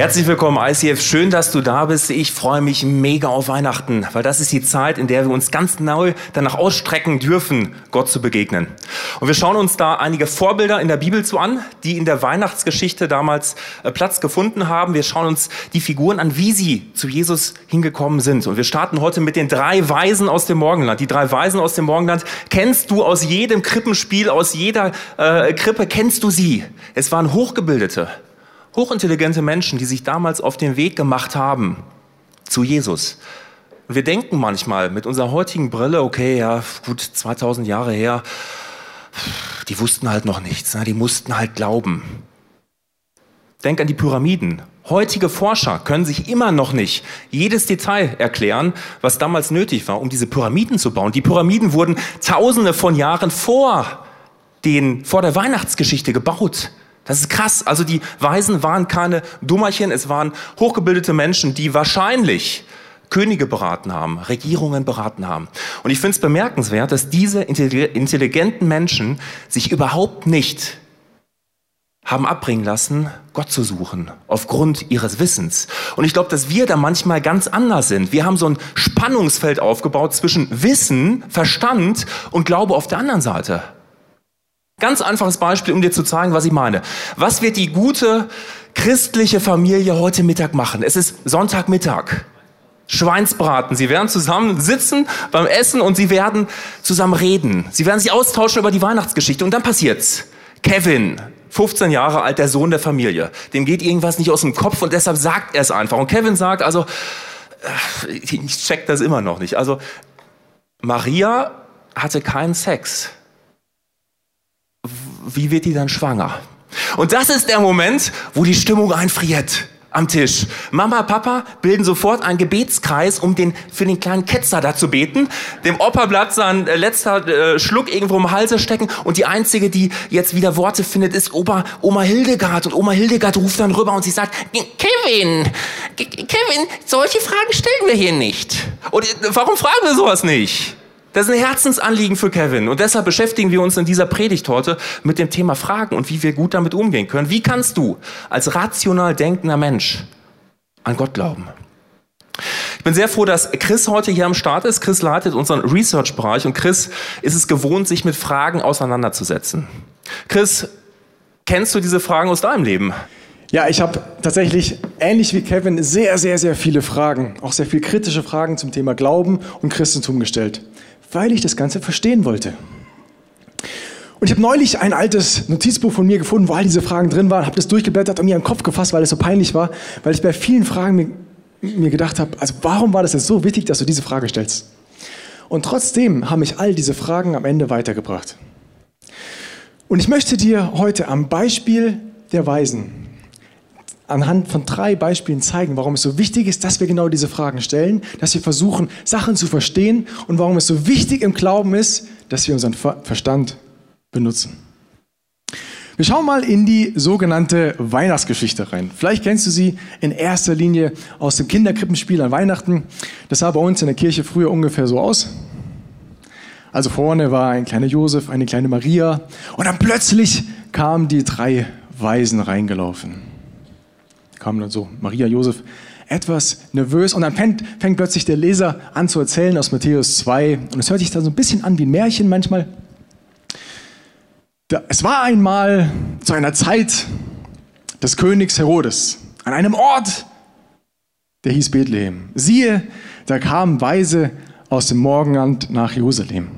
Herzlich willkommen, ICF. Schön, dass du da bist. Ich freue mich mega auf Weihnachten, weil das ist die Zeit, in der wir uns ganz neu danach ausstrecken dürfen, Gott zu begegnen. Und wir schauen uns da einige Vorbilder in der Bibel zu an, die in der Weihnachtsgeschichte damals äh, Platz gefunden haben. Wir schauen uns die Figuren an, wie sie zu Jesus hingekommen sind. Und wir starten heute mit den drei Weisen aus dem Morgenland. Die drei Weisen aus dem Morgenland kennst du aus jedem Krippenspiel, aus jeder äh, Krippe kennst du sie. Es waren Hochgebildete hochintelligente Menschen, die sich damals auf den Weg gemacht haben zu Jesus. wir denken manchmal mit unserer heutigen Brille, okay, ja, gut, 2000 Jahre her, die wussten halt noch nichts, ne? die mussten halt glauben. Denk an die Pyramiden. Heutige Forscher können sich immer noch nicht jedes Detail erklären, was damals nötig war, um diese Pyramiden zu bauen. Die Pyramiden wurden tausende von Jahren vor, den, vor der Weihnachtsgeschichte gebaut. Das ist krass. Also die Weisen waren keine Dummerchen, es waren hochgebildete Menschen, die wahrscheinlich Könige beraten haben, Regierungen beraten haben. Und ich finde es bemerkenswert, dass diese intelligenten Menschen sich überhaupt nicht haben abbringen lassen, Gott zu suchen, aufgrund ihres Wissens. Und ich glaube, dass wir da manchmal ganz anders sind. Wir haben so ein Spannungsfeld aufgebaut zwischen Wissen, Verstand und Glaube auf der anderen Seite. Ganz einfaches Beispiel, um dir zu zeigen, was ich meine. Was wird die gute christliche Familie heute Mittag machen? Es ist Sonntagmittag. Schweinsbraten. Sie werden zusammen sitzen beim Essen und sie werden zusammen reden. Sie werden sich austauschen über die Weihnachtsgeschichte. Und dann passiert's. Kevin, 15 Jahre alt, der Sohn der Familie. Dem geht irgendwas nicht aus dem Kopf und deshalb sagt er es einfach. Und Kevin sagt also, äh, ich check das immer noch nicht. Also, Maria hatte keinen Sex wie wird die dann schwanger? Und das ist der Moment, wo die Stimmung einfriert am Tisch. Mama, Papa bilden sofort einen Gebetskreis, um den, für den kleinen Ketzer da zu beten. Dem Opa bleibt sein äh, letzter äh, Schluck irgendwo im Halse stecken. Und die einzige, die jetzt wieder Worte findet, ist Opa, Oma Hildegard. Und Oma Hildegard ruft dann rüber und sie sagt, Kevin, Kevin, solche Fragen stellen wir hier nicht. Und äh, warum fragen wir sowas nicht? Das ist ein Herzensanliegen für Kevin. Und deshalb beschäftigen wir uns in dieser Predigt heute mit dem Thema Fragen und wie wir gut damit umgehen können. Wie kannst du als rational denkender Mensch an Gott glauben? Ich bin sehr froh, dass Chris heute hier am Start ist. Chris leitet unseren Research-Bereich und Chris ist es gewohnt, sich mit Fragen auseinanderzusetzen. Chris, kennst du diese Fragen aus deinem Leben? Ja, ich habe tatsächlich ähnlich wie Kevin sehr, sehr, sehr viele Fragen, auch sehr viele kritische Fragen zum Thema Glauben und Christentum gestellt weil ich das Ganze verstehen wollte. Und ich habe neulich ein altes Notizbuch von mir gefunden, wo all diese Fragen drin waren, habe das durchgeblättert und mir im Kopf gefasst, weil es so peinlich war, weil ich bei vielen Fragen mir, mir gedacht habe, also warum war das jetzt so wichtig, dass du diese Frage stellst? Und trotzdem haben mich all diese Fragen am Ende weitergebracht. Und ich möchte dir heute am Beispiel der Weisen anhand von drei Beispielen zeigen, warum es so wichtig ist, dass wir genau diese Fragen stellen, dass wir versuchen, Sachen zu verstehen und warum es so wichtig im Glauben ist, dass wir unseren Verstand benutzen. Wir schauen mal in die sogenannte Weihnachtsgeschichte rein. Vielleicht kennst du sie in erster Linie aus dem Kinderkrippenspiel an Weihnachten. Das sah bei uns in der Kirche früher ungefähr so aus. Also vorne war ein kleiner Josef, eine kleine Maria und dann plötzlich kamen die drei Weisen reingelaufen kamen dann so Maria, Josef, etwas nervös und dann fängt, fängt plötzlich der Leser an zu erzählen aus Matthäus 2 und es hört sich dann so ein bisschen an wie ein Märchen manchmal. Es war einmal zu einer Zeit des Königs Herodes an einem Ort, der hieß Bethlehem. Siehe, da kamen Weise aus dem Morgenland nach Jerusalem.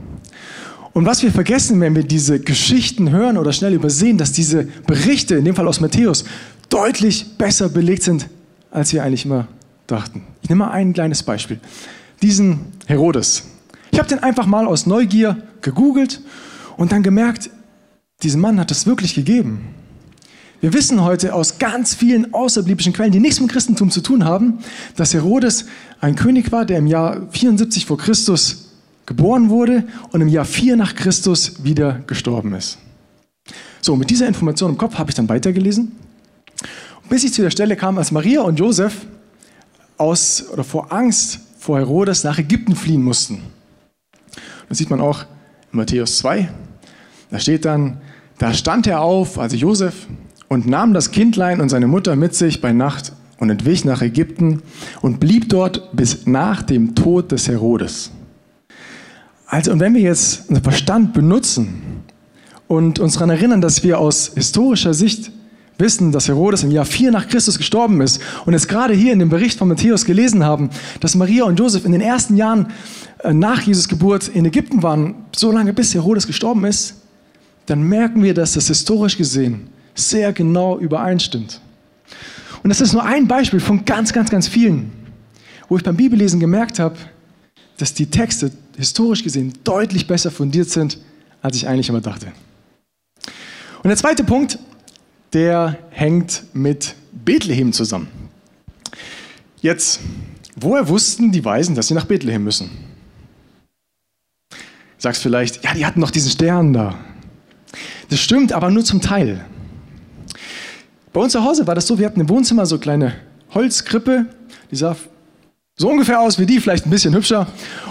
Und was wir vergessen, wenn wir diese Geschichten hören oder schnell übersehen, dass diese Berichte, in dem Fall aus Matthäus, deutlich besser belegt sind, als wir eigentlich immer dachten. Ich nehme mal ein kleines Beispiel. Diesen Herodes. Ich habe den einfach mal aus Neugier gegoogelt und dann gemerkt, diesen Mann hat es wirklich gegeben. Wir wissen heute aus ganz vielen außerbiblischen Quellen, die nichts mit Christentum zu tun haben, dass Herodes ein König war, der im Jahr 74 vor Christus geboren wurde und im Jahr 4 nach Christus wieder gestorben ist. So, mit dieser Information im Kopf habe ich dann weitergelesen bis ich zu der Stelle kam, als Maria und Josef aus oder vor Angst vor Herodes nach Ägypten fliehen mussten. Das sieht man auch in Matthäus 2. Da steht dann, da stand er auf, also Josef, und nahm das Kindlein und seine Mutter mit sich bei Nacht und entwich nach Ägypten und blieb dort bis nach dem Tod des Herodes. Also, und wenn wir jetzt unseren Verstand benutzen und uns daran erinnern, dass wir aus historischer Sicht wissen, dass Herodes im Jahr 4 nach Christus gestorben ist und es gerade hier in dem Bericht von Matthäus gelesen haben, dass Maria und Josef in den ersten Jahren äh, nach Jesus Geburt in Ägypten waren, so lange bis Herodes gestorben ist, dann merken wir, dass das historisch gesehen sehr genau übereinstimmt. Und das ist nur ein Beispiel von ganz, ganz, ganz vielen, wo ich beim Bibellesen gemerkt habe, dass die Texte historisch gesehen deutlich besser fundiert sind, als ich eigentlich immer dachte. Und der zweite Punkt, der hängt mit Bethlehem zusammen. Jetzt, woher wussten die Weisen, dass sie nach Bethlehem müssen? Sagst vielleicht, ja, die hatten noch diesen Stern da. Das stimmt, aber nur zum Teil. Bei uns zu Hause war das so, wir hatten im Wohnzimmer so eine kleine Holzkrippe, die sah so ungefähr aus wie die, vielleicht ein bisschen hübscher.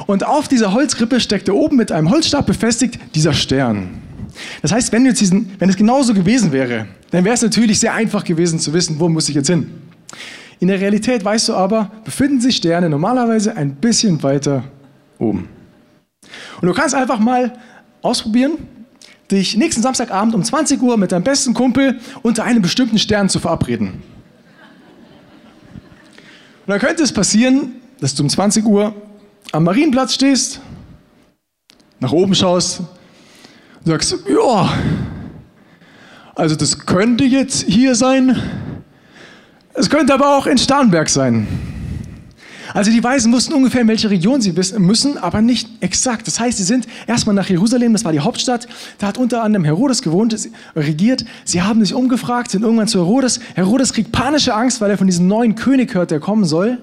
Und auf dieser Holzkrippe steckte oben mit einem Holzstab befestigt dieser Stern. Das heißt, wenn, jetzt diesen, wenn es genauso gewesen wäre, dann wäre es natürlich sehr einfach gewesen zu wissen, wo muss ich jetzt hin. In der Realität weißt du aber, befinden sich Sterne normalerweise ein bisschen weiter oben. Und du kannst einfach mal ausprobieren, dich nächsten Samstagabend um 20 Uhr mit deinem besten Kumpel unter einem bestimmten Stern zu verabreden. Und dann könnte es passieren, dass du um 20 Uhr am Marienplatz stehst, nach oben schaust sagst, ja, also das könnte jetzt hier sein, es könnte aber auch in Starnberg sein. Also die Weisen wussten ungefähr, in welche Region sie wissen müssen, aber nicht exakt. Das heißt, sie sind erstmal nach Jerusalem, das war die Hauptstadt. Da hat unter anderem Herodes gewohnt, regiert. Sie haben sich umgefragt, sind irgendwann zu Herodes. Herodes kriegt panische Angst, weil er von diesem neuen König hört, der kommen soll.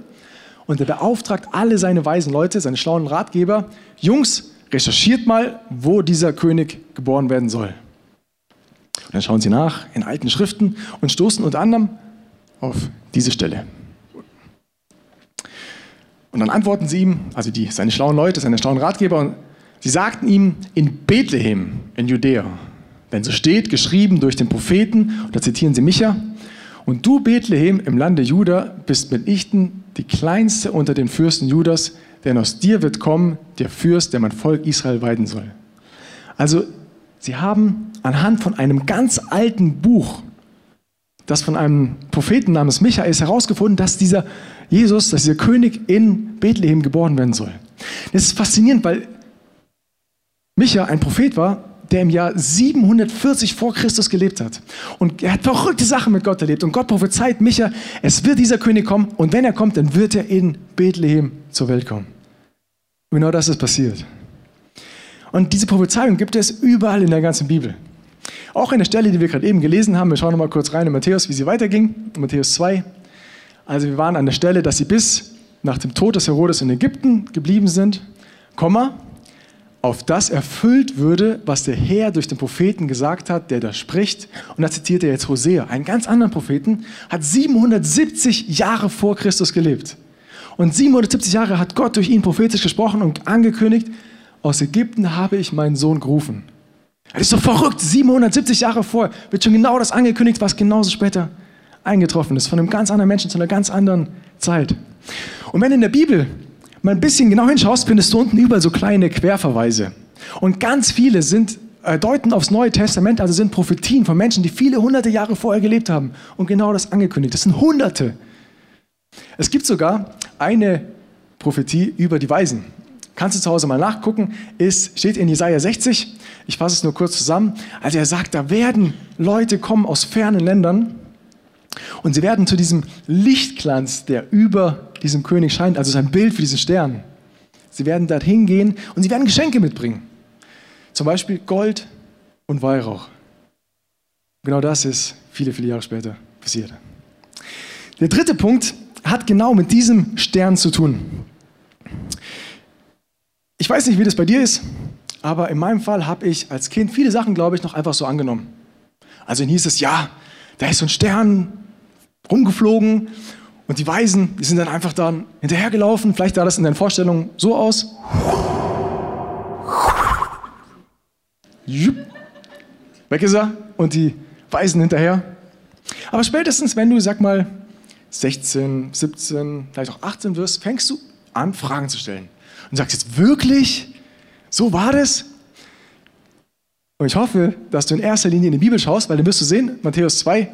Und er beauftragt alle seine weisen Leute, seine schlauen Ratgeber, Jungs, recherchiert mal, wo dieser König geboren werden soll. Und dann schauen sie nach in alten Schriften und stoßen unter anderem auf diese Stelle. Und dann antworten sie ihm, also die, seine schlauen Leute, seine schlauen Ratgeber, und sie sagten ihm, in Bethlehem, in Judäa, wenn so steht, geschrieben durch den Propheten, und da zitieren sie Micha, und du, Bethlehem, im Lande Juda, bist mitnichten die kleinste unter den Fürsten Judas, denn aus dir wird kommen der Fürst, der mein Volk Israel weiden soll. Also, sie haben anhand von einem ganz alten Buch, das von einem Propheten namens Micha ist, herausgefunden, dass dieser Jesus, dass dieser König in Bethlehem geboren werden soll. Das ist faszinierend, weil Micha ein Prophet war, der im Jahr 740 vor Christus gelebt hat. Und er hat verrückte Sachen mit Gott erlebt. Und Gott prophezeit Micha, es wird dieser König kommen. Und wenn er kommt, dann wird er in Bethlehem zur Welt kommen. Und genau das ist passiert. Und diese Prophezeiung gibt es überall in der ganzen Bibel. Auch in der Stelle, die wir gerade eben gelesen haben, wir schauen noch mal kurz rein in Matthäus, wie sie weiterging, Matthäus 2. Also wir waren an der Stelle, dass sie bis nach dem Tod des Herodes in Ägypten geblieben sind, Komma, auf das erfüllt würde, was der Herr durch den Propheten gesagt hat, der da spricht. Und da zitiert er jetzt Hosea, einen ganz anderen Propheten, hat 770 Jahre vor Christus gelebt. Und 770 Jahre hat Gott durch ihn prophetisch gesprochen und angekündigt, aus Ägypten habe ich meinen Sohn gerufen. Das ist so verrückt, 770 Jahre vor wird schon genau das angekündigt, was genauso später eingetroffen ist, von einem ganz anderen Menschen zu einer ganz anderen Zeit. Und wenn in der Bibel mal ein bisschen genau hinschaust, findest du unten überall so kleine Querverweise. Und ganz viele sind äh, deuten aufs Neue Testament, also sind Prophetien von Menschen, die viele hunderte Jahre vorher gelebt haben und genau das angekündigt. Das sind Hunderte. Es gibt sogar eine Prophetie über die Weisen. Kannst du zu Hause mal nachgucken, ist, steht in Jesaja 60. Ich fasse es nur kurz zusammen. Also er sagt, da werden Leute kommen aus fernen Ländern und sie werden zu diesem Lichtglanz, der über diesem König scheint, also sein Bild für diesen Stern. Sie werden dorthin gehen und sie werden Geschenke mitbringen. Zum Beispiel Gold und Weihrauch. Genau das ist viele, viele Jahre später passiert. Der dritte Punkt hat genau mit diesem Stern zu tun. Ich weiß nicht, wie das bei dir ist, aber in meinem Fall habe ich als Kind viele Sachen, glaube ich, noch einfach so angenommen. Also hieß es, ja, da ist so ein Stern rumgeflogen Und die Weisen, die sind dann einfach dann hinterhergelaufen. Vielleicht sah das in deinen Vorstellungen so aus. Weg ist er und die Weisen hinterher. Aber spätestens, wenn du, sag mal, 16, 17, vielleicht auch 18 wirst, fängst du an, Fragen zu stellen. Und sagst jetzt wirklich, so war das? Und ich hoffe, dass du in erster Linie in die Bibel schaust, weil dann wirst du sehen, Matthäus 2,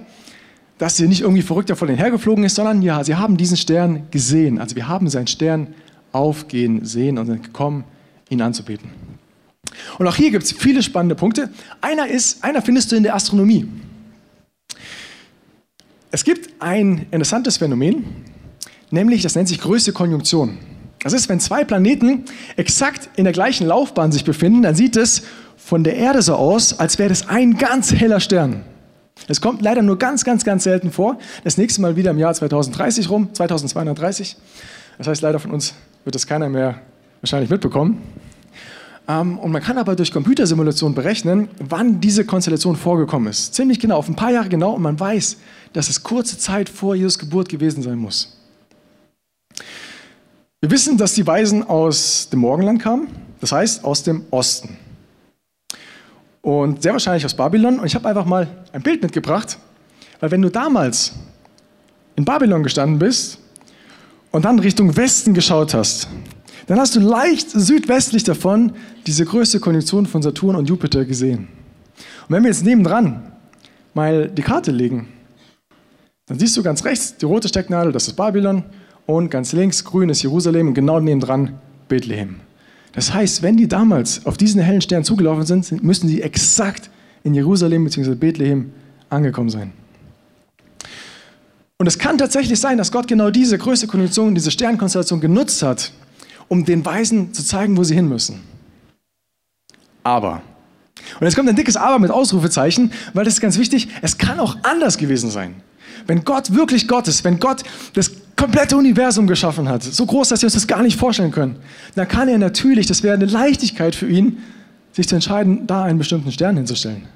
dass sie nicht irgendwie verrückt davon hergeflogen ist, sondern ja, sie haben diesen Stern gesehen. Also wir haben seinen Stern aufgehen sehen und sind gekommen, ihn anzubeten. Und auch hier gibt es viele spannende Punkte. Einer ist, einer findest du in der Astronomie. Es gibt ein interessantes Phänomen, nämlich das nennt sich größte Konjunktion. Das ist, wenn zwei Planeten exakt in der gleichen Laufbahn sich befinden, dann sieht es von der Erde so aus, als wäre das ein ganz heller Stern. Es kommt leider nur ganz, ganz, ganz selten vor. Das nächste Mal wieder im Jahr 2030 rum, 2230. Das heißt, leider von uns wird das keiner mehr wahrscheinlich mitbekommen. Ähm, und man kann aber durch Computersimulation berechnen, wann diese Konstellation vorgekommen ist. Ziemlich genau, auf ein paar Jahre genau. Und man weiß, dass es kurze Zeit vor Jesus Geburt gewesen sein muss. Wir wissen, dass die Weisen aus dem Morgenland kamen, das heißt aus dem Osten. Und sehr wahrscheinlich aus Babylon. Und ich habe einfach mal ein Bild mitgebracht, weil wenn du damals in Babylon gestanden bist und dann Richtung Westen geschaut hast, dann hast du leicht südwestlich davon diese größte Konjunktion von Saturn und Jupiter gesehen. Und wenn wir jetzt nebendran mal die Karte legen, dann siehst du ganz rechts die rote Stecknadel, das ist Babylon, und ganz links grün ist Jerusalem und genau nebendran Bethlehem. Das heißt, wenn die damals auf diesen hellen Stern zugelaufen sind, müssen sie exakt in Jerusalem bzw. Bethlehem angekommen sein. Und es kann tatsächlich sein, dass Gott genau diese größte Konjunktion, diese Sternkonstellation genutzt hat, um den Weisen zu zeigen, wo sie hin müssen. Aber, und jetzt kommt ein dickes Aber mit Ausrufezeichen, weil das ist ganz wichtig, es kann auch anders gewesen sein. Wenn Gott wirklich Gott ist, wenn Gott das komplette Universum geschaffen hat, so groß, dass wir uns das gar nicht vorstellen können, dann kann er natürlich, das wäre eine Leichtigkeit für ihn, sich zu entscheiden, da einen bestimmten Stern hinzustellen.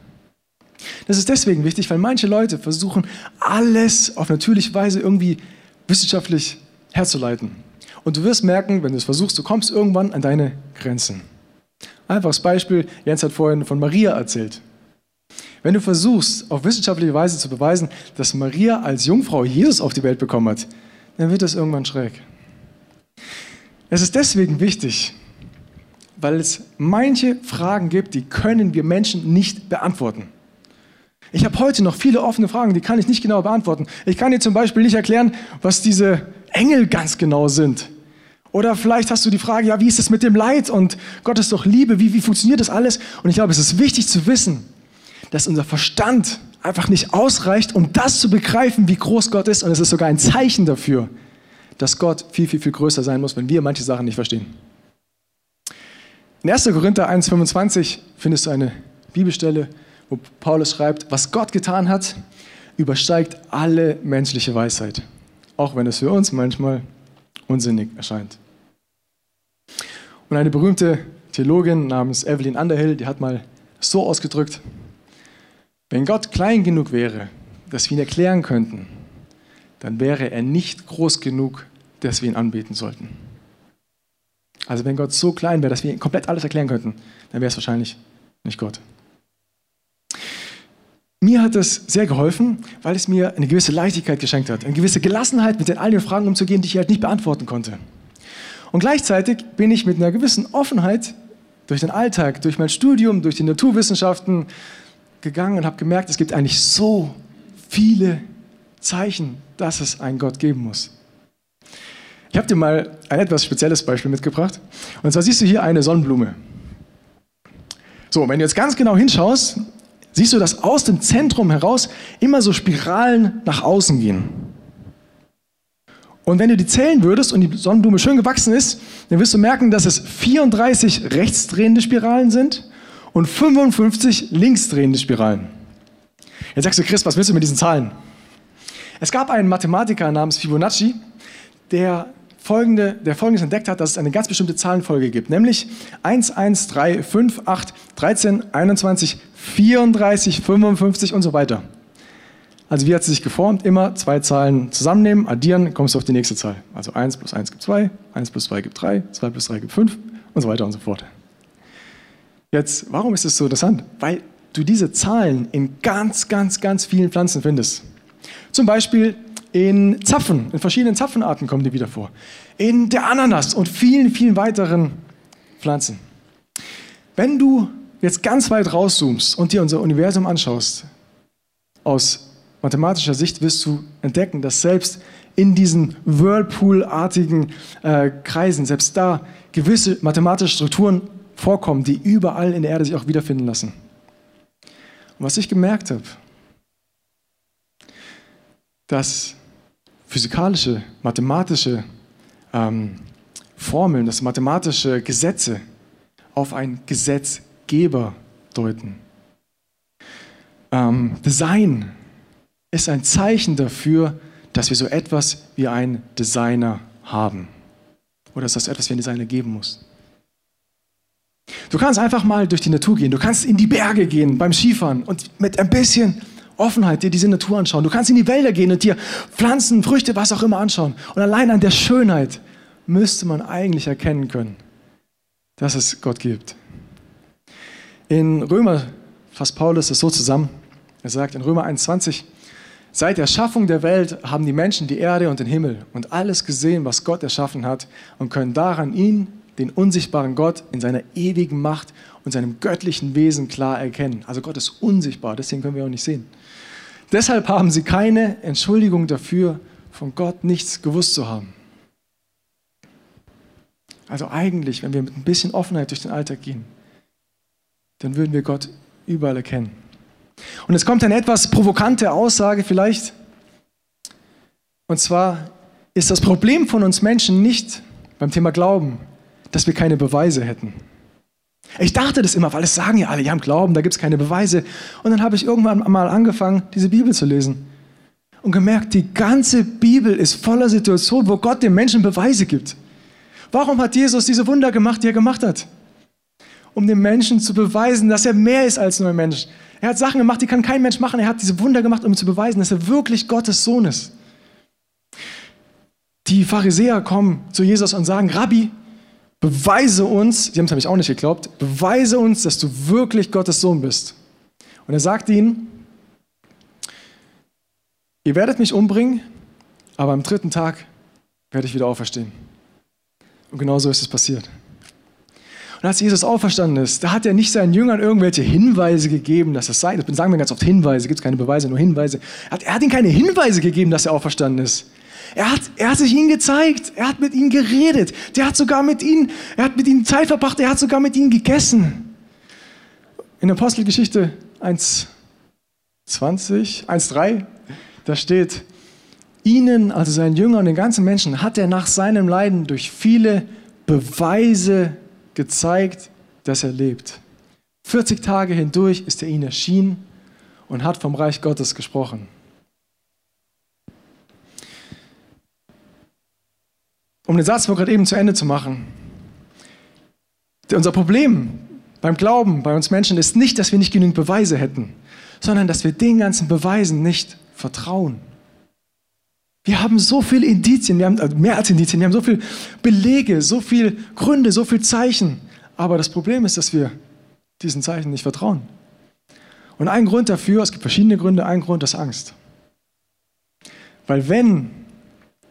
Das ist deswegen wichtig, weil manche Leute versuchen, alles auf natürliche Weise irgendwie wissenschaftlich herzuleiten. Und du wirst merken, wenn du es versuchst, du kommst irgendwann an deine Grenzen. Einfaches Beispiel, Jens hat vorhin von Maria erzählt. Wenn du versuchst, auf wissenschaftliche Weise zu beweisen, dass Maria als Jungfrau Jesus auf die Welt bekommen hat, dann wird das irgendwann schräg. Es ist deswegen wichtig, weil es manche Fragen gibt, die können wir Menschen nicht beantworten. Ich habe heute noch viele offene Fragen, die kann ich nicht genau beantworten. Ich kann dir zum Beispiel nicht erklären, was diese Engel ganz genau sind. Oder vielleicht hast du die Frage, ja, wie ist es mit dem Leid und Gott ist doch Liebe, wie, wie funktioniert das alles? Und ich glaube, es ist wichtig zu wissen, dass unser Verstand einfach nicht ausreicht, um das zu begreifen, wie groß Gott ist. Und es ist sogar ein Zeichen dafür, dass Gott viel, viel, viel größer sein muss, wenn wir manche Sachen nicht verstehen. In 1. Korinther 1,25 findest du eine Bibelstelle, wo Paulus schreibt, was Gott getan hat, übersteigt alle menschliche Weisheit, auch wenn es für uns manchmal unsinnig erscheint. Und eine berühmte Theologin namens Evelyn Underhill, die hat mal so ausgedrückt, wenn Gott klein genug wäre, dass wir ihn erklären könnten, dann wäre er nicht groß genug, dass wir ihn anbeten sollten. Also wenn Gott so klein wäre, dass wir ihm komplett alles erklären könnten, dann wäre es wahrscheinlich nicht Gott. Mir hat es sehr geholfen, weil es mir eine gewisse Leichtigkeit geschenkt hat, eine gewisse Gelassenheit, mit den all den Fragen umzugehen, die ich halt nicht beantworten konnte. Und gleichzeitig bin ich mit einer gewissen Offenheit durch den Alltag, durch mein Studium, durch die Naturwissenschaften gegangen und habe gemerkt, es gibt eigentlich so viele Zeichen, dass es einen Gott geben muss. Ich habe dir mal ein etwas spezielles Beispiel mitgebracht. Und zwar siehst du hier eine Sonnenblume. So, wenn du jetzt ganz genau hinschaust, siehst du, dass aus dem Zentrum heraus immer so Spiralen nach außen gehen. Und wenn du die zählen würdest und die Sonnenblume schön gewachsen ist, dann wirst du merken, dass es 34 rechtsdrehende Spiralen sind und 55 linksdrehende Spiralen. Jetzt sagst du, Chris, was willst du mit diesen Zahlen? Es gab einen Mathematiker namens Fibonacci, der, folgende, der folgendes entdeckt hat, dass es eine ganz bestimmte Zahlenfolge gibt, nämlich 1, 1, 3, 5, 8, 13, 21, 34, 55 und so weiter. Also wie hat sie sich geformt? Immer zwei Zahlen zusammennehmen, addieren, kommst du auf die nächste Zahl. Also 1 plus 1 gibt 2, 1 plus 2 gibt 3, 2 plus 3 gibt 5 und so weiter und so fort. Jetzt, warum ist das so interessant? Weil du diese Zahlen in ganz, ganz, ganz vielen Pflanzen findest. Zum Beispiel in Zapfen, in verschiedenen Zapfenarten kommen die wieder vor. In der Ananas und vielen, vielen weiteren Pflanzen. Wenn du jetzt ganz weit rauszoomst und dir unser Universum anschaust, aus mathematischer Sicht wirst du entdecken, dass selbst in diesen Whirlpool-artigen äh, Kreisen, selbst da gewisse mathematische Strukturen vorkommen, die überall in der Erde sich auch wiederfinden lassen. Und was ich gemerkt habe, dass physikalische, mathematische ähm, Formeln, dass mathematische Gesetze auf einen Gesetzgeber deuten. Ähm, Design ist ein Zeichen dafür, dass wir so etwas wie einen Designer haben. Oder dass das etwas wie einen Designer geben muss. Du kannst einfach mal durch die Natur gehen. Du kannst in die Berge gehen beim Skifahren und mit ein bisschen Offenheit dir diese Natur anschauen. Du kannst in die Wälder gehen und dir Pflanzen, Früchte, was auch immer anschauen. Und allein an der Schönheit müsste man eigentlich erkennen können, dass es Gott gibt. In Römer fasst Paulus es so zusammen. Er sagt in Römer 21, Seit der Schaffung der Welt haben die Menschen die Erde und den Himmel und alles gesehen, was Gott erschaffen hat und können daran ihn, den unsichtbaren Gott, in seiner ewigen Macht und seinem göttlichen Wesen klar erkennen. Also Gott ist unsichtbar, deswegen können wir auch nicht sehen. Deshalb haben sie keine Entschuldigung dafür, von Gott nichts gewusst zu haben. Also eigentlich, wenn wir mit ein bisschen Offenheit durch den Alltag gehen, dann würden wir Gott überall erkennen. Und es kommt eine etwas provokante Aussage vielleicht. Und zwar ist das Problem von uns Menschen nicht beim Thema Glauben, dass wir keine Beweise hätten. Ich dachte das immer, weil es sagen ja alle, die haben Glauben, da gibt es keine Beweise. Und dann habe ich irgendwann mal angefangen, diese Bibel zu lesen. Und gemerkt, die ganze Bibel ist voller Situationen, wo Gott den Menschen Beweise gibt. Warum hat Jesus diese Wunder gemacht, die er gemacht hat? Um den Menschen zu beweisen, dass er mehr ist als nur ein Mensch. Er hat Sachen gemacht, die kann kein Mensch machen. Er hat diese Wunder gemacht, um zu beweisen, dass er wirklich Gottes Sohn ist. Die Pharisäer kommen zu Jesus und sagen, Rabbi, beweise uns, sie haben es nämlich auch nicht geglaubt, beweise uns, dass du wirklich Gottes Sohn bist. Und er sagt ihnen, ihr werdet mich umbringen, aber am dritten Tag werde ich wieder auferstehen. Und genau so ist es passiert. Und als Jesus auferstanden ist, da hat er nicht seinen Jüngern irgendwelche Hinweise gegeben, dass es sei. Das sagen wir ganz oft Hinweise, gibt es keine Beweise, nur Hinweise. Hat, er hat ihnen keine Hinweise gegeben, dass er auferstanden ist. Er hat, er hat sich ihnen gezeigt, er hat mit ihnen geredet, der hat sogar mit ihnen, er hat mit ihnen Zeit verbracht, er hat sogar mit ihnen gegessen. In Apostelgeschichte 1,20, 1,3, da steht, ihnen, also seinen Jüngern und den ganzen Menschen, hat er nach seinem Leiden durch viele Beweise gezeigt, dass er lebt. 40 Tage hindurch ist er ihnen erschienen und hat vom Reich Gottes gesprochen. Um den Satz gerade eben zu Ende zu machen. Unser Problem beim Glauben bei uns Menschen ist nicht, dass wir nicht genügend Beweise hätten, sondern dass wir den ganzen Beweisen nicht vertrauen. Wir haben so viele Indizien, wir haben also mehr als Indizien, wir haben so viele Belege, so viele Gründe, so viele Zeichen. Aber das Problem ist, dass wir diesen Zeichen nicht vertrauen. Und ein Grund dafür, es gibt verschiedene Gründe, ein Grund ist Angst. Weil wenn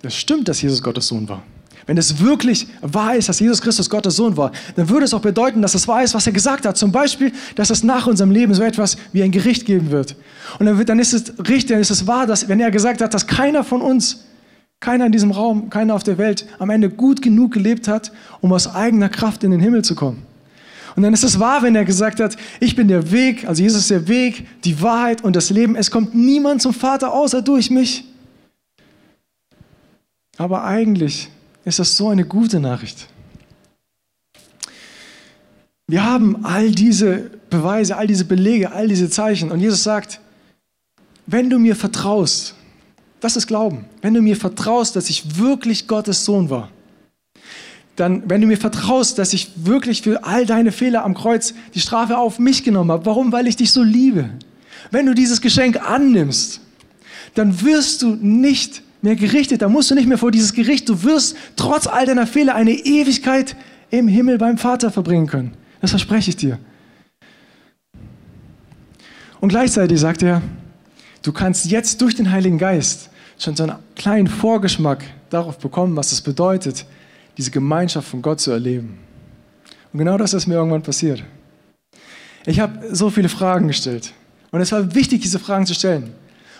es stimmt, dass Jesus Gottes Sohn war, wenn es wirklich wahr ist, dass Jesus Christus Gottes Sohn war, dann würde es auch bedeuten, dass es wahr ist, was er gesagt hat. Zum Beispiel, dass es nach unserem Leben so etwas wie ein Gericht geben wird. Und dann, wird, dann ist es richtig, dann ist es wahr, dass, wenn er gesagt hat, dass keiner von uns, keiner in diesem Raum, keiner auf der Welt am Ende gut genug gelebt hat, um aus eigener Kraft in den Himmel zu kommen. Und dann ist es wahr, wenn er gesagt hat, ich bin der Weg, also Jesus ist der Weg, die Wahrheit und das Leben. Es kommt niemand zum Vater außer durch mich. Aber eigentlich ist das so eine gute Nachricht. Wir haben all diese Beweise, all diese Belege, all diese Zeichen. Und Jesus sagt, wenn du mir vertraust, das ist Glauben, wenn du mir vertraust, dass ich wirklich Gottes Sohn war, dann, wenn du mir vertraust, dass ich wirklich für all deine Fehler am Kreuz die Strafe auf mich genommen habe, warum? Weil ich dich so liebe. Wenn du dieses Geschenk annimmst, dann wirst du nicht mehr gerichtet, dann musst du nicht mehr vor dieses Gericht, du wirst trotz all deiner Fehler eine Ewigkeit im Himmel beim Vater verbringen können. Das verspreche ich dir. Und gleichzeitig sagt er, du kannst jetzt durch den Heiligen Geist schon so einen kleinen Vorgeschmack darauf bekommen, was es bedeutet, diese Gemeinschaft von Gott zu erleben. Und genau das ist mir irgendwann passiert. Ich habe so viele Fragen gestellt. Und es war wichtig, diese Fragen zu stellen.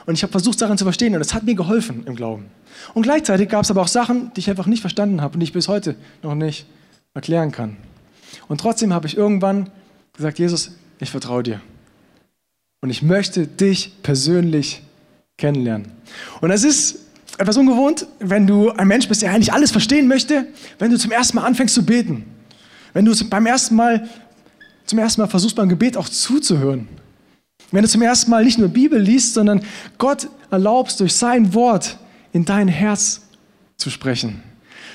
Und ich habe versucht, Sachen zu verstehen. Und es hat mir geholfen im Glauben. Und gleichzeitig gab es aber auch Sachen, die ich einfach nicht verstanden habe und die ich bis heute noch nicht erklären kann. Und trotzdem habe ich irgendwann gesagt, Jesus, ich vertraue dir. Und ich möchte dich persönlich kennenlernen. Und es ist etwas ungewohnt, wenn du ein Mensch bist, der eigentlich alles verstehen möchte, wenn du zum ersten Mal anfängst zu beten. Wenn du beim ersten Mal, zum ersten Mal versuchst, beim Gebet auch zuzuhören. Wenn du zum ersten Mal nicht nur Bibel liest, sondern Gott erlaubst, durch sein Wort in dein Herz zu sprechen.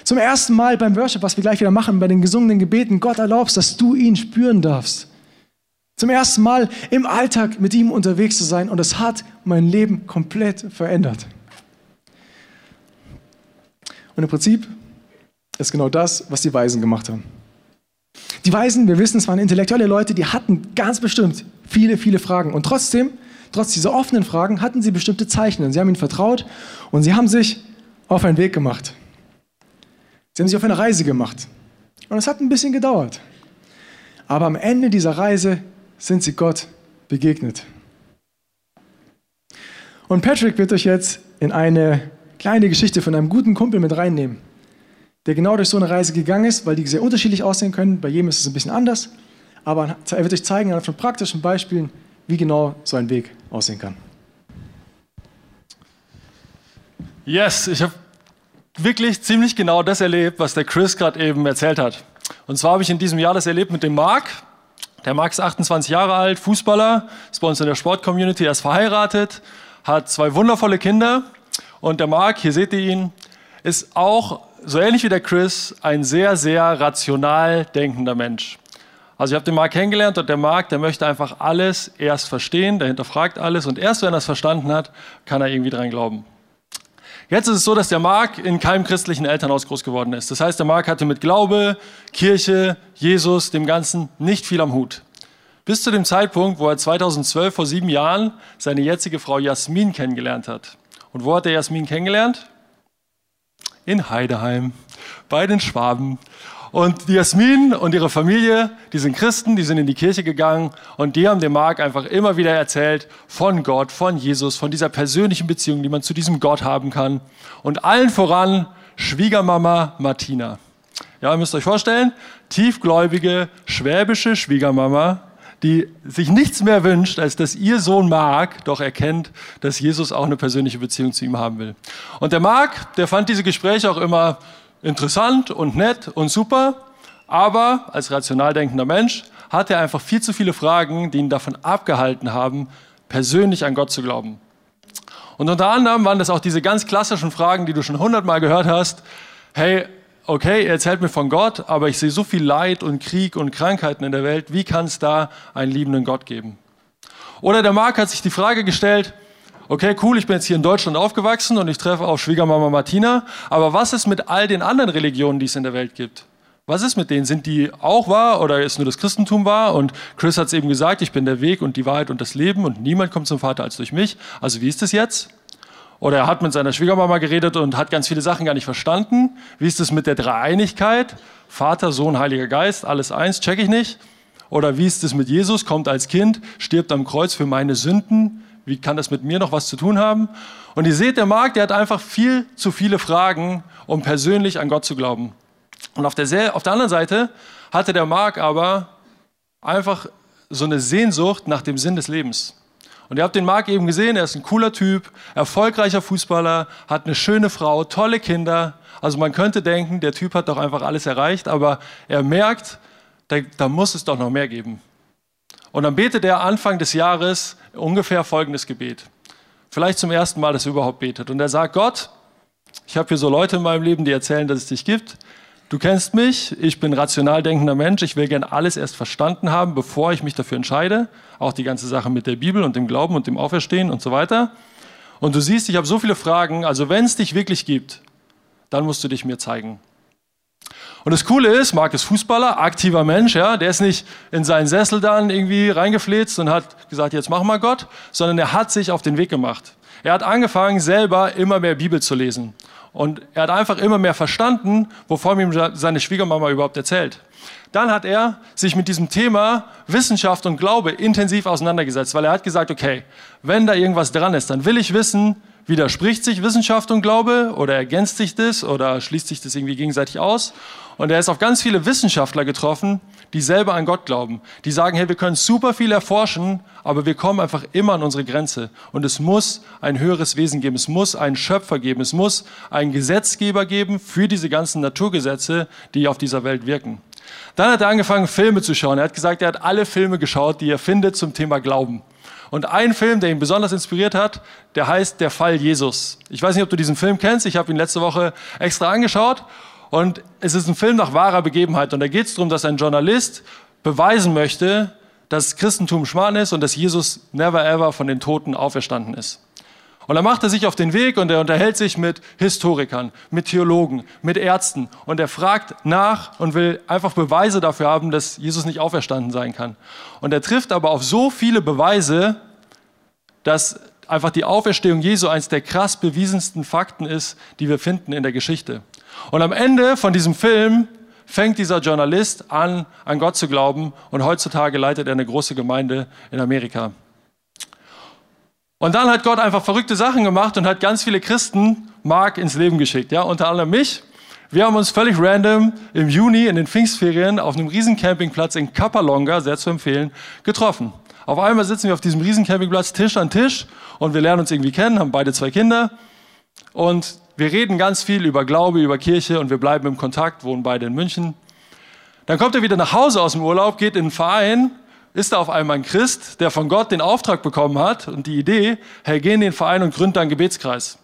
Zum ersten Mal beim Worship, was wir gleich wieder machen, bei den gesungenen Gebeten, Gott erlaubst, dass du ihn spüren darfst. Zum ersten Mal im Alltag mit ihm unterwegs zu sein und es hat mein Leben komplett verändert. Und im Prinzip ist genau das, was die Weisen gemacht haben. Die Weisen, wir wissen, es waren intellektuelle Leute, die hatten ganz bestimmt viele, viele Fragen. Und trotzdem, trotz dieser offenen Fragen, hatten sie bestimmte Zeichen. Und sie haben ihnen vertraut und sie haben sich auf einen Weg gemacht. Sie haben sich auf eine Reise gemacht. Und es hat ein bisschen gedauert. Aber am Ende dieser Reise sind sie Gott begegnet. Und Patrick wird euch jetzt in eine kleine Geschichte von einem guten Kumpel mit reinnehmen, der genau durch so eine Reise gegangen ist, weil die sehr unterschiedlich aussehen können. Bei jedem ist es ein bisschen anders. Aber er wird euch zeigen anhand von praktischen Beispielen, wie genau so ein Weg aussehen kann. Yes, ich habe wirklich ziemlich genau das erlebt, was der Chris gerade eben erzählt hat. Und zwar habe ich in diesem Jahr das erlebt mit dem Marc. Der Marc ist 28 Jahre alt, Fußballer, ist bei uns in der Sportcommunity, er ist verheiratet, hat zwei wundervolle Kinder. Und der Marc, hier seht ihr ihn, ist auch, so ähnlich wie der Chris, ein sehr, sehr rational denkender Mensch. Also ich habe den Marc kennengelernt und der Marc, der möchte einfach alles erst verstehen, der hinterfragt alles und erst wenn er es verstanden hat, kann er irgendwie dran glauben. Jetzt ist es so, dass der Marc in keinem christlichen Elternhaus groß geworden ist. Das heißt, der Marc hatte mit Glaube, Kirche, Jesus, dem Ganzen nicht viel am Hut. Bis zu dem Zeitpunkt, wo er 2012, vor sieben Jahren, seine jetzige Frau Jasmin kennengelernt hat. Und wo hat er Jasmin kennengelernt? In Heideheim, bei den Schwaben. Und die Jasmin und ihre Familie, die sind Christen, die sind in die Kirche gegangen und die haben dem Marc einfach immer wieder erzählt von Gott, von Jesus, von dieser persönlichen Beziehung, die man zu diesem Gott haben kann. Und allen voran Schwiegermama Martina. Ja, ihr müsst euch vorstellen, tiefgläubige schwäbische Schwiegermama, die sich nichts mehr wünscht, als dass ihr Sohn Mark doch erkennt, dass Jesus auch eine persönliche Beziehung zu ihm haben will. Und der Mark, der fand diese Gespräche auch immer interessant und nett und super, aber als rational denkender Mensch hat er einfach viel zu viele Fragen, die ihn davon abgehalten haben, persönlich an Gott zu glauben. Und unter anderem waren das auch diese ganz klassischen Fragen, die du schon hundertmal gehört hast. Hey, okay, er erzählt mir von Gott, aber ich sehe so viel Leid und Krieg und Krankheiten in der Welt. Wie kann es da einen liebenden Gott geben? Oder der Mark hat sich die Frage gestellt, okay, cool, ich bin jetzt hier in Deutschland aufgewachsen und ich treffe auf Schwiegermama Martina, aber was ist mit all den anderen Religionen, die es in der Welt gibt? Was ist mit denen? Sind die auch wahr oder ist nur das Christentum wahr? Und Chris hat es eben gesagt, ich bin der Weg und die Wahrheit und das Leben und niemand kommt zum Vater als durch mich. Also wie ist es jetzt? Oder er hat mit seiner Schwiegermama geredet und hat ganz viele Sachen gar nicht verstanden. Wie ist es mit der Dreieinigkeit? Vater, Sohn, Heiliger Geist, alles eins, check ich nicht. Oder wie ist es mit Jesus? Kommt als Kind, stirbt am Kreuz für meine Sünden. Wie kann das mit mir noch was zu tun haben? Und ihr seht, der Marc, der hat einfach viel zu viele Fragen, um persönlich an Gott zu glauben. Und auf der, auf der anderen Seite hatte der Marc aber einfach so eine Sehnsucht nach dem Sinn des Lebens. Und ihr habt den Marc eben gesehen, er ist ein cooler Typ, erfolgreicher Fußballer, hat eine schöne Frau, tolle Kinder. Also man könnte denken, der Typ hat doch einfach alles erreicht, aber er merkt, da, da muss es doch noch mehr geben. Und dann betet er Anfang des Jahres ungefähr folgendes Gebet. Vielleicht zum ersten Mal, dass er überhaupt betet. Und er sagt, Gott, ich habe hier so Leute in meinem Leben, die erzählen, dass es dich gibt. Du kennst mich, ich bin rational denkender Mensch, ich will gern alles erst verstanden haben, bevor ich mich dafür entscheide. Auch die ganze Sache mit der Bibel und dem Glauben und dem Auferstehen und so weiter. und du siehst, ich habe so viele Fragen, also wenn es dich wirklich gibt, dann musst du dich mir zeigen. Und das Coole ist, Marc ist Fußballer, aktiver Mensch, ja, der ist nicht in seinen Sessel dann irgendwie reingefläzt und hat gesagt, jetzt mach mal Gott, sondern er hat sich auf den Weg gemacht. Er hat angefangen, selber immer mehr Bibel zu lesen. Und er hat einfach immer mehr verstanden, wovon ihm seine Schwiegermama überhaupt erzählt. Dann hat er sich mit diesem Thema Wissenschaft und Glaube intensiv auseinandergesetzt, weil er hat gesagt, okay, wenn da irgendwas dran ist, dann will ich wissen, widerspricht sich Wissenschaft und Glaube oder ergänzt sich das oder schließt sich das irgendwie gegenseitig aus. Und er ist auf ganz viele Wissenschaftler getroffen, die selber an Gott glauben. Die sagen, hey, wir können super viel erforschen, aber wir kommen einfach immer an unsere Grenze. Und es muss ein höheres Wesen geben, es muss einen Schöpfer geben, es muss einen Gesetzgeber geben für diese ganzen Naturgesetze, die auf dieser Welt wirken. Dann hat er angefangen, Filme zu schauen. Er hat gesagt, er hat alle Filme geschaut, die er findet zum Thema Glauben. Und ein Film, der ihn besonders inspiriert hat, der heißt Der Fall Jesus. Ich weiß nicht, ob du diesen Film kennst. Ich habe ihn letzte Woche extra angeschaut. Und es ist ein Film nach wahrer Begebenheit. Und da geht es darum, dass ein Journalist beweisen möchte, dass Christentum Schmarrn ist und dass Jesus never ever von den Toten auferstanden ist. Und dann macht er sich auf den Weg und er unterhält sich mit Historikern, mit Theologen, mit Ärzten und er fragt nach und will einfach Beweise dafür haben, dass Jesus nicht auferstanden sein kann. Und er trifft aber auf so viele Beweise, dass einfach die Auferstehung Jesu eines der krass bewiesensten Fakten ist, die wir finden in der Geschichte. Und am Ende von diesem Film fängt dieser Journalist an, an Gott zu glauben und heutzutage leitet er eine große Gemeinde in Amerika. Und dann hat Gott einfach verrückte Sachen gemacht und hat ganz viele Christen Mark ins Leben geschickt, ja, unter anderem mich. Wir haben uns völlig random im Juni in den Pfingstferien auf einem riesen Campingplatz in Kapalonga, sehr zu empfehlen, getroffen. Auf einmal sitzen wir auf diesem riesen Campingplatz Tisch an Tisch und wir lernen uns irgendwie kennen, haben beide zwei Kinder und wir reden ganz viel über Glaube, über Kirche und wir bleiben im Kontakt, wohnen beide in München. Dann kommt er wieder nach Hause aus dem Urlaub, geht in den Verein ist da auf einmal ein Christ, der von Gott den Auftrag bekommen hat und die Idee, hey, geh in den Verein und gründ einen Gebetskreis.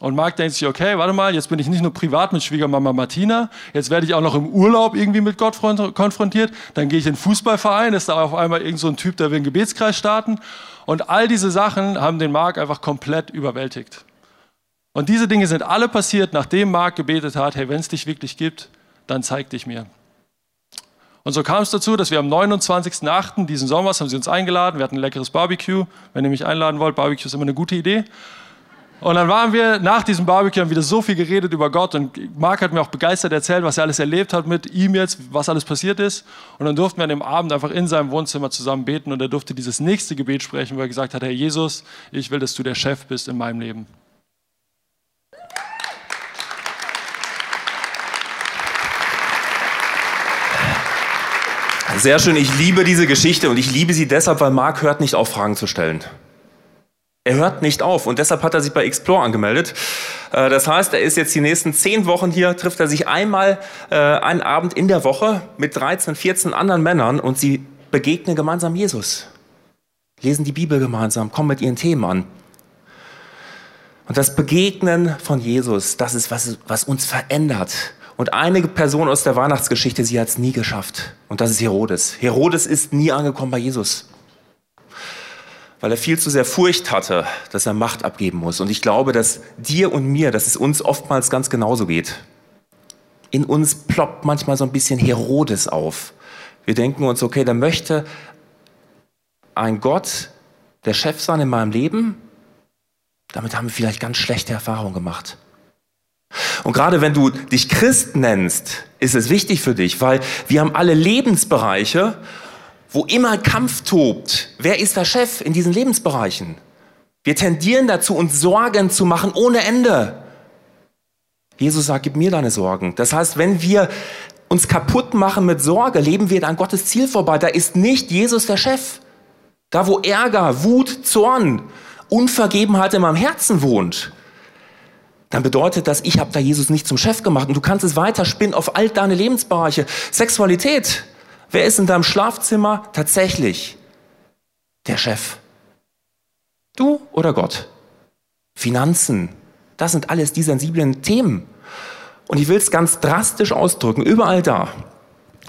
Und Marc denkt sich, okay, warte mal, jetzt bin ich nicht nur privat mit Schwiegermama Martina, jetzt werde ich auch noch im Urlaub irgendwie mit Gott konfrontiert, dann gehe ich in den Fußballverein, ist da auf einmal irgend so ein Typ, der will einen Gebetskreis starten. Und all diese Sachen haben den Marc einfach komplett überwältigt. Und diese Dinge sind alle passiert, nachdem Marc gebetet hat, hey, wenn es dich wirklich gibt, dann zeig dich mir. Und so kam es dazu, dass wir am 29.08. diesen Sommers haben sie uns eingeladen. Wir hatten ein leckeres Barbecue. Wenn ihr mich einladen wollt, Barbecue ist immer eine gute Idee. Und dann waren wir nach diesem Barbecue, haben wieder so viel geredet über Gott und Marc hat mir auch begeistert erzählt, was er alles erlebt hat mit ihm jetzt, was alles passiert ist. Und dann durften wir an dem Abend einfach in seinem Wohnzimmer zusammen beten und er durfte dieses nächste Gebet sprechen, wo er gesagt hat, Herr Jesus, ich will, dass du der Chef bist in meinem Leben. Sehr schön, ich liebe diese Geschichte und ich liebe sie deshalb, weil Marc hört nicht auf, Fragen zu stellen. Er hört nicht auf und deshalb hat er sich bei Explore angemeldet. Äh, das heißt, er ist jetzt die nächsten zehn Wochen hier, trifft er sich einmal äh, einen Abend in der Woche mit 13, 14 anderen Männern und sie begegnen gemeinsam Jesus. Lesen die Bibel gemeinsam, kommen mit ihren Themen an. Und das Begegnen von Jesus, das ist, was, was uns verändert. Und eine Person aus der Weihnachtsgeschichte, sie hat es nie geschafft. Und das ist Herodes. Herodes ist nie angekommen bei Jesus. Weil er viel zu sehr Furcht hatte, dass er Macht abgeben muss. Und ich glaube, dass dir und mir, dass es uns oftmals ganz genauso geht. In uns ploppt manchmal so ein bisschen Herodes auf. Wir denken uns, okay, da möchte ein Gott der Chef sein in meinem Leben. Damit haben wir vielleicht ganz schlechte Erfahrungen gemacht. Und gerade wenn du dich Christ nennst, ist es wichtig für dich, weil wir haben alle Lebensbereiche, wo immer Kampf tobt. Wer ist der Chef in diesen Lebensbereichen? Wir tendieren dazu, uns Sorgen zu machen ohne Ende. Jesus sagt, gib mir deine Sorgen. Das heißt, wenn wir uns kaputt machen mit Sorge, leben wir an Gottes Ziel vorbei. Da ist nicht Jesus der Chef. Da, wo Ärger, Wut, Zorn, Unvergebenheit in meinem Herzen wohnt, dann bedeutet das, ich habe da Jesus nicht zum Chef gemacht. Und du kannst es weiterspinnen auf all deine Lebensbereiche. Sexualität. Wer ist in deinem Schlafzimmer tatsächlich der Chef? Du oder Gott? Finanzen. Das sind alles die sensiblen Themen. Und ich will es ganz drastisch ausdrücken. Überall da,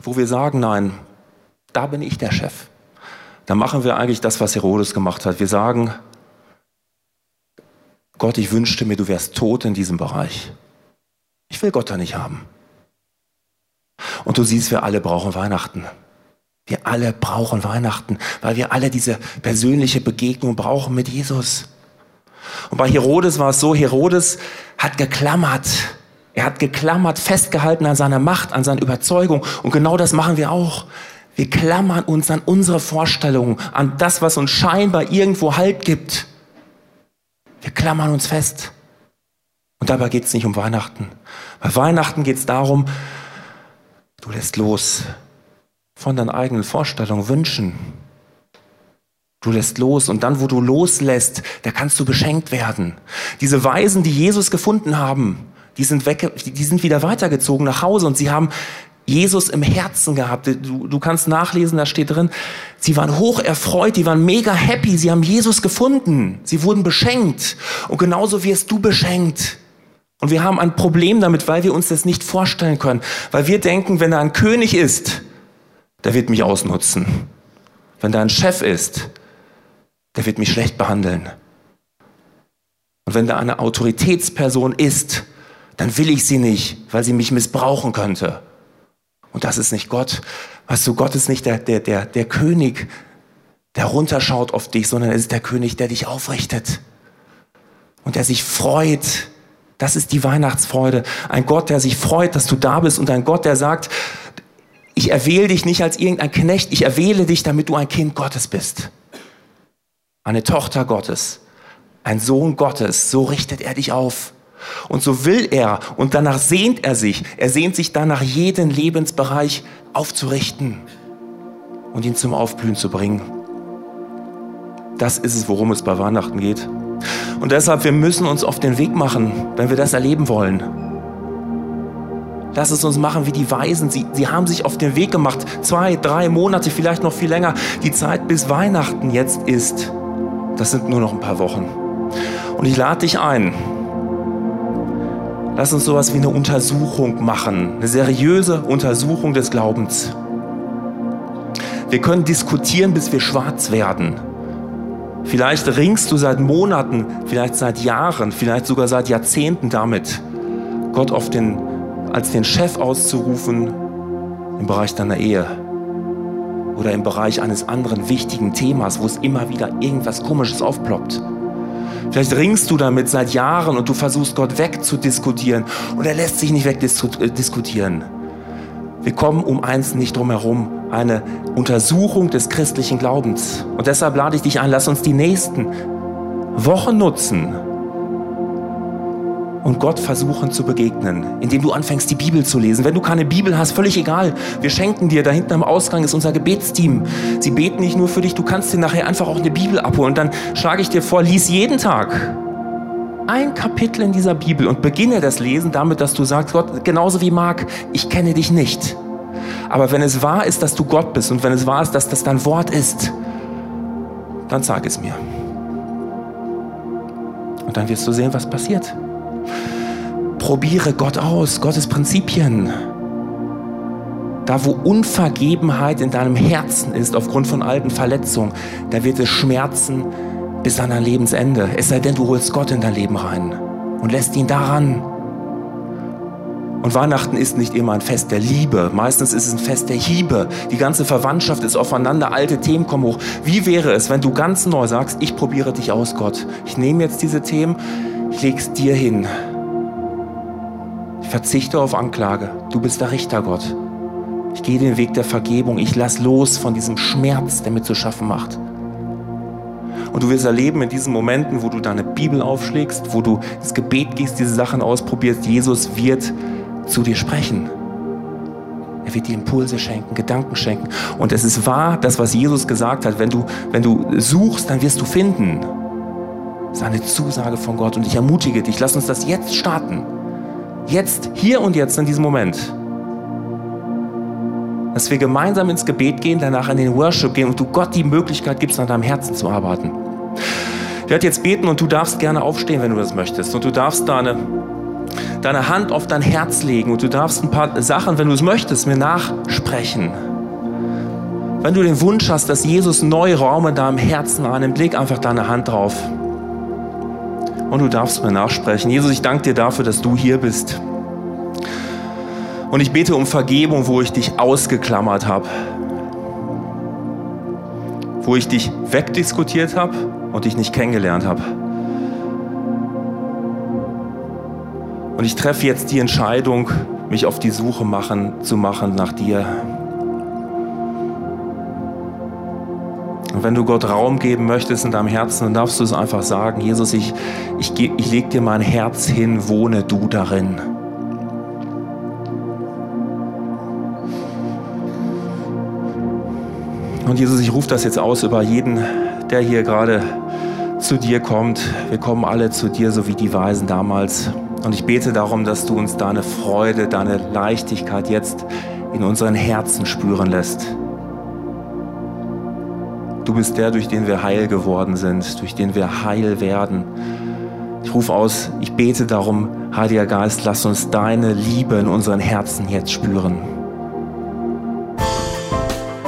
wo wir sagen, nein, da bin ich der Chef. Da machen wir eigentlich das, was Herodes gemacht hat. Wir sagen, Gott, ich wünschte mir, du wärst tot in diesem Bereich. Ich will Gott da nicht haben. Und du siehst, wir alle brauchen Weihnachten. Wir alle brauchen Weihnachten, weil wir alle diese persönliche Begegnung brauchen mit Jesus. Und bei Herodes war es so, Herodes hat geklammert. Er hat geklammert, festgehalten an seiner Macht, an seiner Überzeugung. Und genau das machen wir auch. Wir klammern uns an unsere Vorstellungen, an das, was uns scheinbar irgendwo Halt gibt. Wir klammern uns fest. Und dabei geht es nicht um Weihnachten. Bei Weihnachten geht es darum, du lässt los von deinen eigenen Vorstellungen, Wünschen. Du lässt los und dann, wo du loslässt, da kannst du beschenkt werden. Diese Weisen, die Jesus gefunden haben, die sind, weg, die sind wieder weitergezogen nach Hause und sie haben Jesus im Herzen gehabt. Du, du kannst nachlesen, da steht drin, sie waren hoch erfreut, die waren mega happy, sie haben Jesus gefunden, sie wurden beschenkt und genauso wirst du beschenkt. Und wir haben ein Problem damit, weil wir uns das nicht vorstellen können, weil wir denken, wenn da ein König ist, der wird mich ausnutzen. Wenn da ein Chef ist, der wird mich schlecht behandeln. Und wenn da eine Autoritätsperson ist, dann will ich sie nicht, weil sie mich missbrauchen könnte. Und das ist nicht Gott. Weißt du, Gott ist nicht der, der, der, der König, der runterschaut auf dich, sondern er ist der König, der dich aufrichtet und der sich freut. Das ist die Weihnachtsfreude. Ein Gott, der sich freut, dass du da bist und ein Gott, der sagt, ich erwähle dich nicht als irgendein Knecht, ich erwähle dich, damit du ein Kind Gottes bist. Eine Tochter Gottes, ein Sohn Gottes, so richtet er dich auf. Und so will er und danach sehnt er sich. Er sehnt sich danach, jeden Lebensbereich aufzurichten und ihn zum Aufblühen zu bringen. Das ist es, worum es bei Weihnachten geht. Und deshalb, wir müssen uns auf den Weg machen, wenn wir das erleben wollen. Lass es uns machen wie die Weisen. Sie, sie haben sich auf den Weg gemacht. Zwei, drei Monate, vielleicht noch viel länger. Die Zeit bis Weihnachten jetzt ist. Das sind nur noch ein paar Wochen. Und ich lade dich ein. Lass uns sowas wie eine Untersuchung machen. Eine seriöse Untersuchung des Glaubens. Wir können diskutieren, bis wir schwarz werden. Vielleicht ringst du seit Monaten, vielleicht seit Jahren, vielleicht sogar seit Jahrzehnten damit, Gott auf den als den Chef auszurufen im Bereich deiner Ehe oder im Bereich eines anderen wichtigen Themas, wo es immer wieder irgendwas Komisches aufploppt. Vielleicht ringst du damit seit Jahren und du versuchst Gott wegzudiskutieren und er lässt sich nicht wegdiskutieren. Wir kommen um eins nicht drum herum, eine Untersuchung des christlichen Glaubens. Und deshalb lade ich dich ein, lass uns die nächsten Wochen nutzen, und Gott versuchen zu begegnen, indem du anfängst, die Bibel zu lesen. Wenn du keine Bibel hast, völlig egal. Wir schenken dir, da hinten am Ausgang ist unser Gebetsteam. Sie beten nicht nur für dich, du kannst dir nachher einfach auch eine Bibel abholen. Und dann schlage ich dir vor, lies jeden Tag ein Kapitel in dieser Bibel und beginne das Lesen damit, dass du sagst, Gott, genauso wie Mark, ich kenne dich nicht. Aber wenn es wahr ist, dass du Gott bist und wenn es wahr ist, dass das dein Wort ist, dann sag es mir. Und dann wirst du sehen, was passiert. Probiere Gott aus, Gottes Prinzipien. Da, wo Unvergebenheit in deinem Herzen ist, aufgrund von alten Verletzungen, da wird es schmerzen bis an dein Lebensende. Es sei denn, du holst Gott in dein Leben rein und lässt ihn daran. Und Weihnachten ist nicht immer ein Fest der Liebe, meistens ist es ein Fest der Hiebe. Die ganze Verwandtschaft ist aufeinander, alte Themen kommen hoch. Wie wäre es, wenn du ganz neu sagst, ich probiere dich aus, Gott. Ich nehme jetzt diese Themen, ich es dir hin verzichte auf Anklage. Du bist der Richter, Gott. Ich gehe den Weg der Vergebung. Ich lass los von diesem Schmerz, der mir zu schaffen macht. Und du wirst erleben in diesen Momenten, wo du deine Bibel aufschlägst, wo du ins Gebet gehst, diese Sachen ausprobierst, Jesus wird zu dir sprechen. Er wird dir Impulse schenken, Gedanken schenken. Und es ist wahr, das, was Jesus gesagt hat, wenn du, wenn du suchst, dann wirst du finden. Das ist eine Zusage von Gott. Und ich ermutige dich, lass uns das jetzt starten. Jetzt, hier und jetzt in diesem Moment. Dass wir gemeinsam ins Gebet gehen, danach in den Worship gehen und du Gott die Möglichkeit gibst, an deinem Herzen zu arbeiten. Ich werde jetzt beten und du darfst gerne aufstehen, wenn du das möchtest. Und du darfst deine, deine Hand auf dein Herz legen und du darfst ein paar Sachen, wenn du es möchtest, mir nachsprechen. Wenn du den Wunsch hast, dass Jesus neue Raum in deinem Herzen annimmt, leg einfach deine Hand drauf. Und du darfst mir nachsprechen. Jesus, ich danke dir dafür, dass du hier bist. Und ich bete um Vergebung, wo ich dich ausgeklammert habe, wo ich dich wegdiskutiert habe und dich nicht kennengelernt habe. Und ich treffe jetzt die Entscheidung, mich auf die Suche machen, zu machen nach dir. Wenn du Gott Raum geben möchtest in deinem Herzen, dann darfst du es einfach sagen, Jesus, ich, ich, ich leg dir mein Herz hin, wohne du darin. Und Jesus, ich rufe das jetzt aus über jeden, der hier gerade zu dir kommt. Wir kommen alle zu dir, so wie die Weisen damals. Und ich bete darum, dass du uns deine Freude, deine Leichtigkeit jetzt in unseren Herzen spüren lässt. Du bist der, durch den wir heil geworden sind, durch den wir heil werden. Ich rufe aus, ich bete darum, Heiliger Geist, lass uns deine Liebe in unseren Herzen jetzt spüren.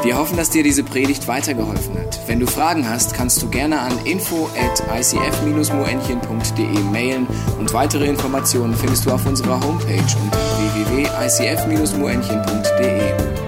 Wir hoffen, dass dir diese Predigt weitergeholfen hat. Wenn du Fragen hast, kannst du gerne an info at icf-moenchen.de mailen und weitere Informationen findest du auf unserer Homepage unter www.icf-moenchen.de.